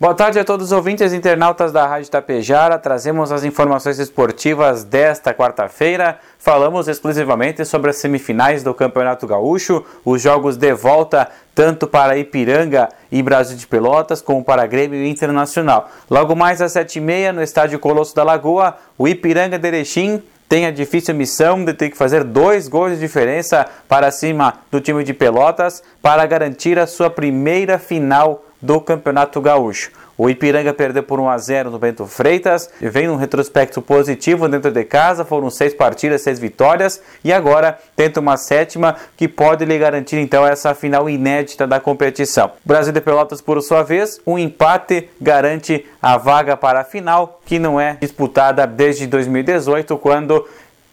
Boa tarde a todos os ouvintes e internautas da Rádio Tapejara. Trazemos as informações esportivas desta quarta-feira. Falamos exclusivamente sobre as semifinais do Campeonato Gaúcho, os jogos de volta tanto para Ipiranga e Brasil de Pelotas, como para Grêmio Internacional. Logo mais às sete e meia, no estádio Colosso da Lagoa, o Ipiranga de Erechim tem a difícil missão de ter que fazer dois gols de diferença para cima do time de Pelotas para garantir a sua primeira final do Campeonato Gaúcho. O Ipiranga perdeu por 1 a 0 no Bento Freitas, vem num retrospecto positivo dentro de casa, foram seis partidas, seis vitórias e agora tenta uma sétima que pode lhe garantir então essa final inédita da competição. Brasil de Pelotas, por sua vez, um empate garante a vaga para a final, que não é disputada desde 2018, quando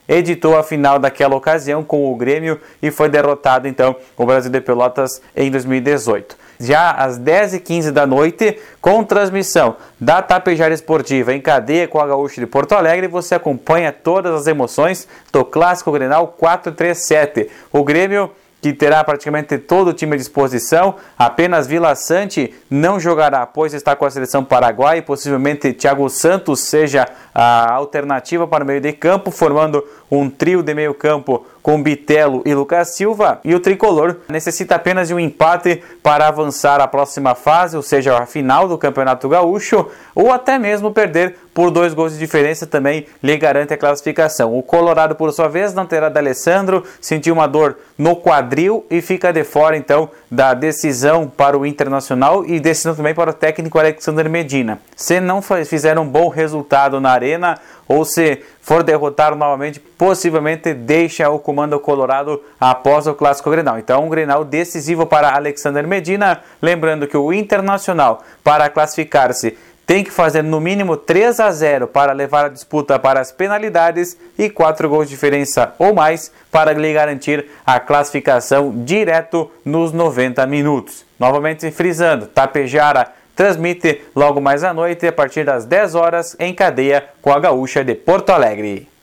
editou a final daquela ocasião com o Grêmio e foi derrotado então o Brasil de Pelotas em 2018 já às 10h15 da noite, com transmissão da Tapejara Esportiva em cadeia com a Gaúcha de Porto Alegre. Você acompanha todas as emoções do Clássico Grenal 437. O Grêmio que terá praticamente todo o time à disposição. Apenas Vila Sante não jogará, pois está com a seleção paraguaia. Possivelmente Thiago Santos seja a alternativa para o meio de campo, formando um trio de meio campo com Bitelo e Lucas Silva. E o tricolor necessita apenas de um empate para avançar à próxima fase, ou seja, a final do Campeonato Gaúcho, ou até mesmo perder por dois gols de diferença também lhe garante a classificação. O Colorado, por sua vez, não terá D'Alessandro, sentiu uma dor no quadril e fica de fora então da decisão para o Internacional e decisão também para o técnico Alexander Medina. Se não fizer um bom resultado na arena ou se for derrotado novamente, possivelmente deixa o comando colorado após o clássico Grenal. Então, um Grenal decisivo para Alexander Medina, lembrando que o Internacional para classificar-se tem que fazer no mínimo 3 a 0 para levar a disputa para as penalidades e 4 gols de diferença ou mais para lhe garantir a classificação direto nos 90 minutos. Novamente frisando, Tapejara transmite logo mais à noite a partir das 10 horas em cadeia com a Gaúcha de Porto Alegre.